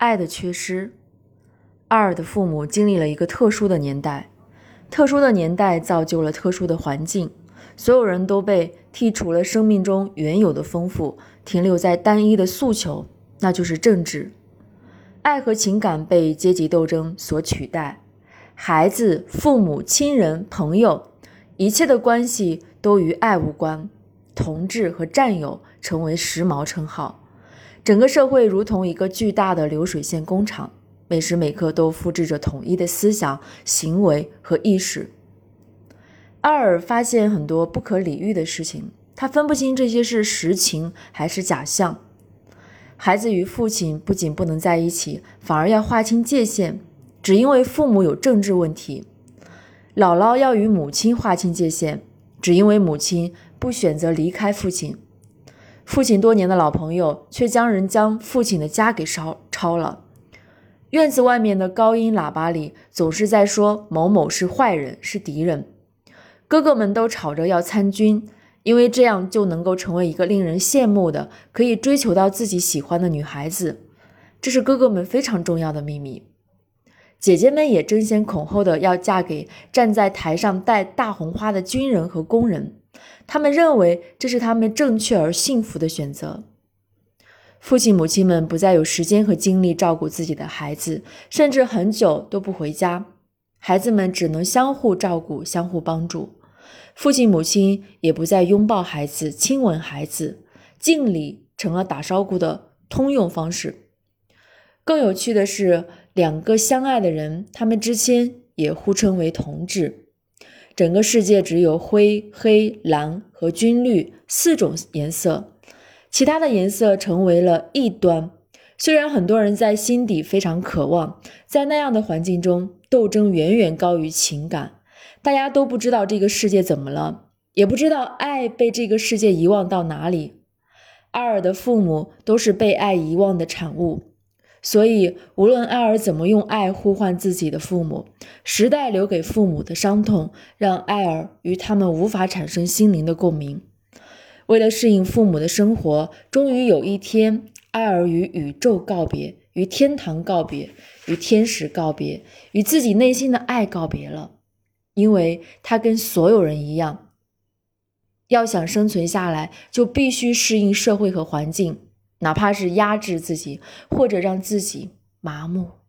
爱的缺失。艾尔的父母经历了一个特殊的年代，特殊的年代造就了特殊的环境，所有人都被剔除了生命中原有的丰富，停留在单一的诉求，那就是政治。爱和情感被阶级斗争所取代，孩子、父母亲人、朋友，一切的关系都与爱无关，同志和战友成为时髦称号。整个社会如同一个巨大的流水线工厂，每时每刻都复制着统一的思想、行为和意识。阿尔发现很多不可理喻的事情，他分不清这些是实情还是假象。孩子与父亲不仅不能在一起，反而要划清界限，只因为父母有政治问题；姥姥要与母亲划清界限，只因为母亲不选择离开父亲；父亲多年的老朋友却将人将父亲的家给烧抄了。院子外面的高音喇叭里总是在说某某是坏人，是敌人。哥哥们都吵着要参军。因为这样就能够成为一个令人羡慕的、可以追求到自己喜欢的女孩子，这是哥哥们非常重要的秘密。姐姐们也争先恐后的要嫁给站在台上戴大红花的军人和工人，他们认为这是他们正确而幸福的选择。父亲母亲们不再有时间和精力照顾自己的孩子，甚至很久都不回家，孩子们只能相互照顾、相互帮助。父亲母亲也不再拥抱孩子、亲吻孩子，敬礼成了打招呼的通用方式。更有趣的是，两个相爱的人，他们之间也互称为同志。整个世界只有灰、黑、蓝和军绿四种颜色，其他的颜色成为了异端。虽然很多人在心底非常渴望，在那样的环境中，斗争远远高于情感。大家都不知道这个世界怎么了，也不知道爱被这个世界遗忘到哪里。艾尔的父母都是被爱遗忘的产物，所以无论艾尔怎么用爱呼唤自己的父母，时代留给父母的伤痛让艾尔与他们无法产生心灵的共鸣。为了适应父母的生活，终于有一天，艾尔与宇宙告别，与天堂告别，与天使告别，与自己内心的爱告别了。因为他跟所有人一样，要想生存下来，就必须适应社会和环境，哪怕是压制自己，或者让自己麻木。